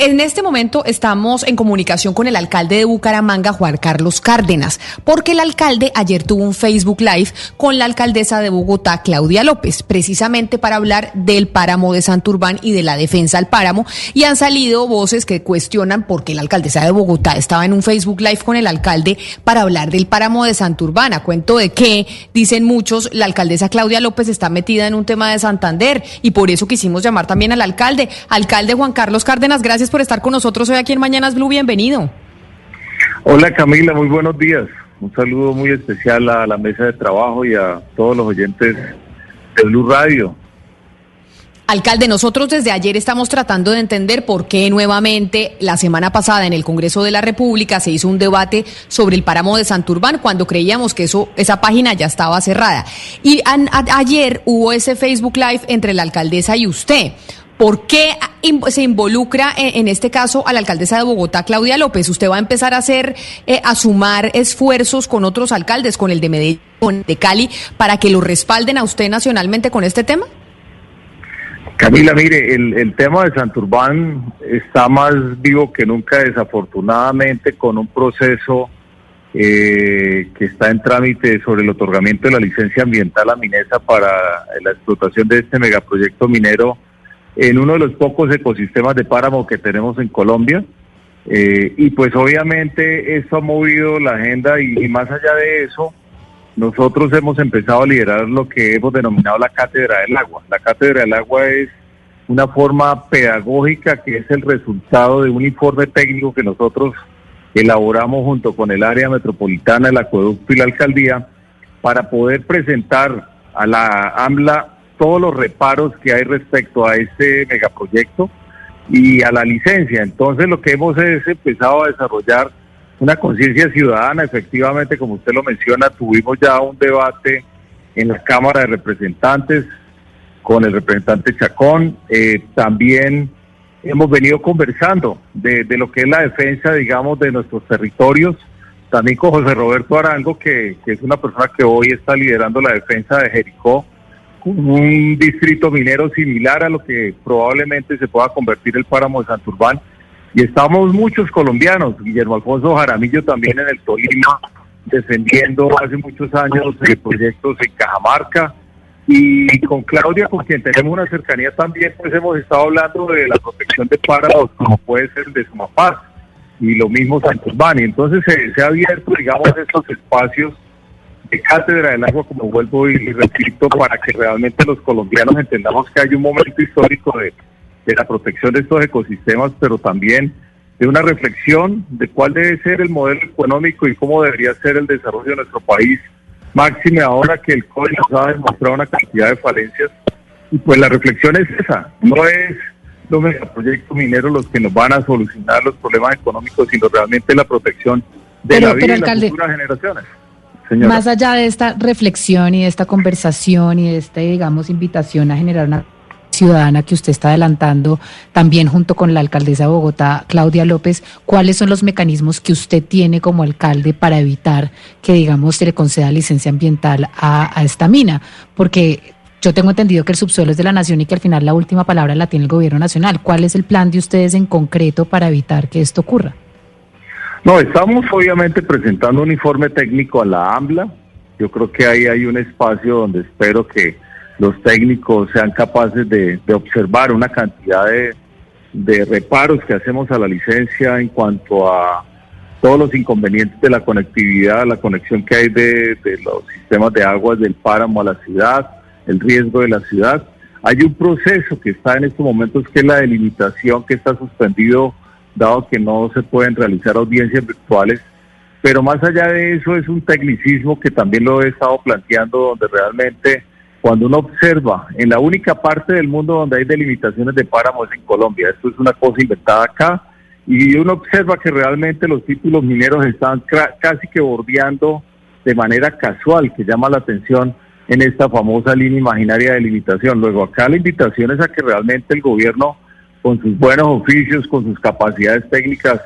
En este momento estamos en comunicación con el alcalde de Bucaramanga, Juan Carlos Cárdenas, porque el alcalde ayer tuvo un Facebook Live con la alcaldesa de Bogotá, Claudia López, precisamente para hablar del páramo de Santurbán y de la defensa al páramo. Y han salido voces que cuestionan por qué la alcaldesa de Bogotá estaba en un Facebook Live con el alcalde para hablar del páramo de Santurbán. A cuento de que, dicen muchos, la alcaldesa Claudia López está metida en un tema de Santander y por eso quisimos llamar también al alcalde. Alcalde Juan Carlos Cárdenas, gracias por estar con nosotros hoy aquí en Mañanas Blue. Bienvenido. Hola Camila, muy buenos días. Un saludo muy especial a la mesa de trabajo y a todos los oyentes de Blue Radio. Alcalde, nosotros desde ayer estamos tratando de entender por qué nuevamente la semana pasada en el Congreso de la República se hizo un debate sobre el páramo de Santurbán cuando creíamos que eso esa página ya estaba cerrada. Y ayer hubo ese Facebook Live entre la alcaldesa y usted. ¿Por qué se involucra en, este caso a la alcaldesa de Bogotá, Claudia López? ¿Usted va a empezar a hacer, eh, a sumar esfuerzos con otros alcaldes, con el de Medellín, con de Cali, para que lo respalden a usted nacionalmente con este tema? Camila, mire, el, tema de Santurbán está más vivo que nunca, desafortunadamente, con un proceso eh, que está en trámite sobre el otorgamiento de la licencia ambiental a Minesa para la explotación de este megaproyecto minero en uno de los pocos ecosistemas de páramo que tenemos en Colombia. Eh, y pues obviamente eso ha movido la agenda y más allá de eso, nosotros hemos empezado a liderar lo que hemos denominado la Cátedra del Agua. La Cátedra del Agua es una forma pedagógica que es el resultado de un informe técnico que nosotros elaboramos junto con el área metropolitana, el acueducto y la alcaldía para poder presentar a la AMLA todos los reparos que hay respecto a este megaproyecto y a la licencia. Entonces lo que hemos es empezado a desarrollar una conciencia ciudadana. Efectivamente, como usted lo menciona, tuvimos ya un debate en la Cámara de Representantes con el representante Chacón. Eh, también hemos venido conversando de, lo que es la defensa, digamos, de nuestros territorios. También con José Roberto Arango, que, que es una persona que hoy está liderando la defensa de Jericó, un distrito minero similar a lo que probablemente se pueda convertir el páramo de Santurbán. Y estamos muchos colombianos, Guillermo Alfonso Jaramillo también en el Tolima, defendiendo hace muchos años proyectos en Cajamarca, y con Claudia, con quien tenemos una cercanía también, pues hemos estado hablando de la protección de páramos, como puede ser el de Sumapaz, y lo mismo Santurbán, y entonces se, ha abierto, digamos, estos espacios de cátedra del agua, como vuelvo y repito, para que realmente los colombianos entendamos que hay un momento histórico de de la protección de estos ecosistemas, pero también de una reflexión de cuál debe ser el modelo económico y cómo debería ser el desarrollo de nuestro país, máxime ahora que el COVID nos ha demostrado una cantidad de falencias. Y pues la reflexión es esa, no es los megaproyectos mineros los que nos van a solucionar los problemas económicos, sino realmente la protección de la vida de las futuras generaciones. Más allá de esta reflexión y de esta conversación y de esta, digamos, invitación a generar una ciudadana que usted está adelantando, también junto con la alcaldesa de Bogotá, Claudia López, ¿cuáles son los mecanismos que usted tiene como alcalde para evitar que, digamos, se le conceda licencia ambiental a, esta mina? Porque yo tengo entendido que el subsuelo es de la nación y que al final la última palabra la tiene el gobierno nacional. ¿Cuál es el plan de ustedes en concreto para evitar que esto ocurra? No, estamos obviamente presentando un informe técnico a la AMBLA. Yo creo que ahí hay un espacio donde espero que los técnicos sean capaces de, observar una cantidad de, reparos que hacemos a la licencia en cuanto a todos los inconvenientes de la conectividad, la conexión que hay de, los sistemas de aguas del páramo a la ciudad, el riesgo de la ciudad. Hay un proceso que está en estos momentos que es la delimitación que está suspendido dado que no se pueden realizar audiencias virtuales, pero más allá de eso es un tecnicismo que también lo he estado planteando donde realmente cuando uno observa en la única parte del mundo donde hay delimitaciones de páramos en Colombia, esto es una cosa inventada acá, y uno observa que realmente los títulos mineros están casi que bordeando de manera casual, que llama la atención en esta famosa línea imaginaria de limitación. Luego acá la invitación es a que realmente el gobierno, con sus buenos oficios, con sus capacidades técnicas,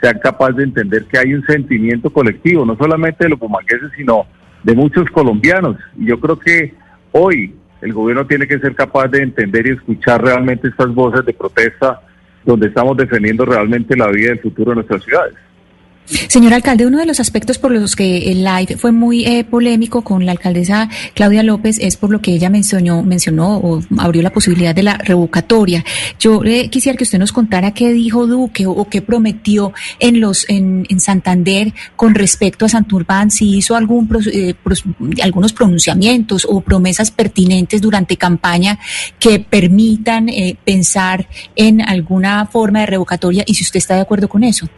sean capaz de entender que hay un sentimiento colectivo, no solamente de los bumangueses, sino de muchos colombianos. Y yo creo que hoy el gobierno tiene que ser capaz de entender y escuchar realmente estas voces de protesta donde estamos defendiendo realmente la vida y el futuro de nuestras ciudades. Señor alcalde, uno de los aspectos por los que el live fue muy eh, polémico con la alcaldesa Claudia López es por lo que ella mencionó, mencionó o abrió la posibilidad de la revocatoria. Yo eh, quisiera que usted nos contara qué dijo Duque o, qué prometió en los en, Santander con respecto a Santurbán, si hizo algún eh, algunos pronunciamientos o promesas pertinentes durante campaña que permitan pensar en alguna forma de revocatoria y si usted está de acuerdo con eso.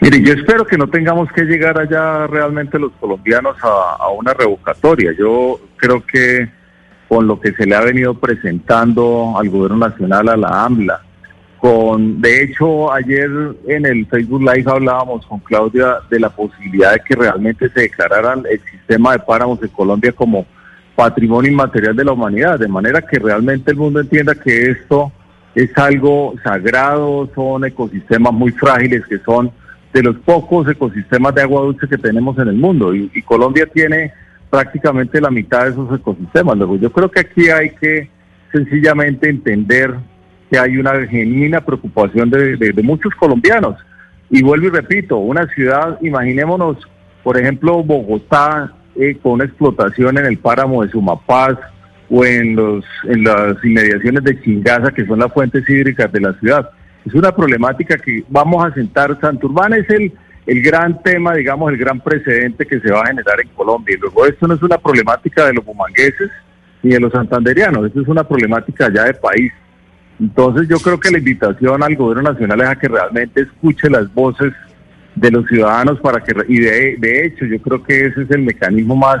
Mire, yo espero que no tengamos que llegar allá realmente los colombianos a, una revocatoria. Yo creo que con lo que se le ha venido presentando al gobierno nacional, a la AMLA, con, de hecho, ayer en el Facebook Live hablábamos con Claudia de la posibilidad de que realmente se declararan el sistema de páramos de Colombia como patrimonio inmaterial de la humanidad, de manera que realmente el mundo entienda que esto es algo sagrado, son ecosistemas muy frágiles que son de los pocos ecosistemas de agua dulce que tenemos en el mundo y, Colombia tiene prácticamente la mitad de esos ecosistemas. Luego yo creo que aquí hay que sencillamente entender que hay una genuina preocupación de, muchos colombianos. Y vuelvo y repito, una ciudad, imaginémonos, por ejemplo, Bogotá eh, con una explotación en el páramo de Sumapaz o en, los, en las inmediaciones de Chingaza, que son las fuentes hídricas de la ciudad es una problemática que vamos a sentar. Santurbán es el, el gran tema, digamos, el gran precedente que se va a generar en Colombia. Y luego esto no es una problemática de los bumangueses ni de los santanderianos, esto es una problemática ya de país. Entonces yo creo que la invitación al gobierno nacional es a que realmente escuche las voces de los ciudadanos para que y de, hecho yo creo que ese es el mecanismo más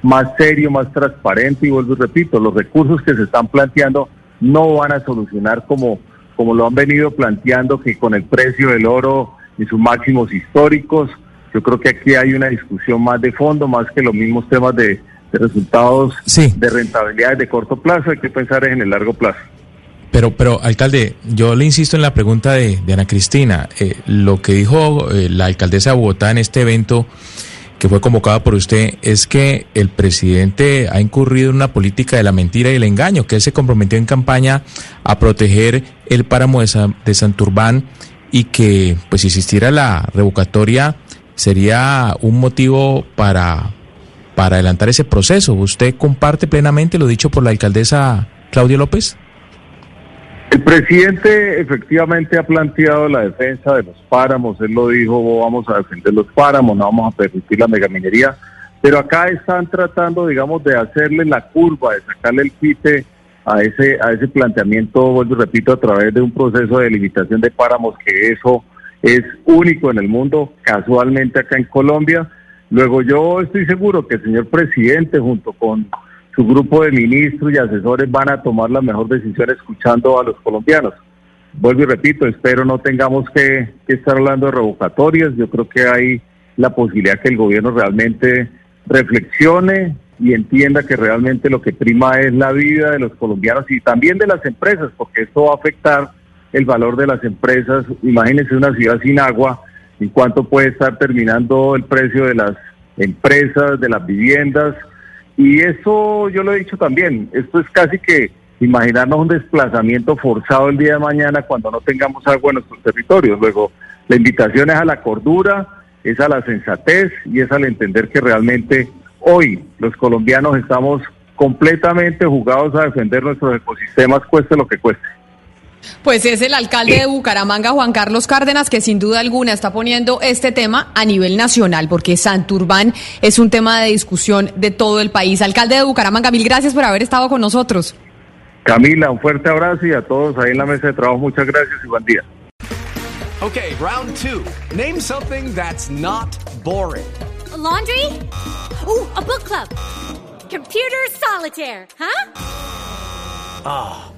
más serio, más transparente y vuelvo y repito, los recursos que se están planteando no van a solucionar como como lo han venido planteando, que con el precio del oro y sus máximos históricos, yo creo que aquí hay una discusión más de fondo, más que los mismos temas de, resultados de rentabilidad de corto plazo, hay que pensar en el largo plazo. Pero, pero, alcalde, yo le insisto en la pregunta de, Ana Cristina. Eh, lo que dijo eh, la alcaldesa de Bogotá en este evento que fue convocada por usted es que el presidente ha incurrido en una política de la mentira y el engaño, que él se comprometió en campaña a proteger el páramo de, Santurbán y que pues si existiera la revocatoria sería un motivo para, para adelantar ese proceso. ¿Usted comparte plenamente lo dicho por la alcaldesa Claudia López? El presidente efectivamente ha planteado la defensa de los páramos, él lo dijo, vamos a defender los páramos, no vamos a permitir la megaminería, pero acá están tratando, digamos, de hacerle la curva, de sacarle el quite a ese, a ese planteamiento, vuelvo y repito, a través de un proceso de limitación de páramos, que eso es único en el mundo, casualmente acá en Colombia. Luego yo estoy seguro que el señor presidente, junto con su grupo de ministros y asesores van a tomar la mejor decisión escuchando a los colombianos. Vuelvo y repito, espero no tengamos que, estar hablando de revocatorias. Yo creo que hay la posibilidad que el gobierno realmente reflexione y entienda que realmente lo que prima es la vida de los colombianos y también de las empresas, porque esto va a afectar el valor de las empresas. Imagínense una ciudad sin agua, en cuánto puede estar terminando el precio de las empresas, de las viviendas, y eso yo lo he dicho también, esto es casi que imaginarnos un desplazamiento forzado el día de mañana cuando no tengamos agua en nuestros territorios. Luego, la invitación es a la cordura, es a la sensatez y es al entender que realmente hoy los colombianos estamos completamente jugados a defender nuestros ecosistemas, cueste lo que cueste. Pues es el alcalde de Bucaramanga, Juan Carlos Cárdenas, que sin duda alguna está poniendo este tema a nivel nacional, porque Santurbán es un tema de discusión de todo el país. Alcalde de Bucaramanga, mil gracias por haber estado con nosotros. Camila, un fuerte abrazo y a todos ahí en la mesa de trabajo, muchas gracias y buen día. Okay, round two. Name something that's not boring. laundry? Uh, a book club. Computer solitaire, huh? Ah, oh,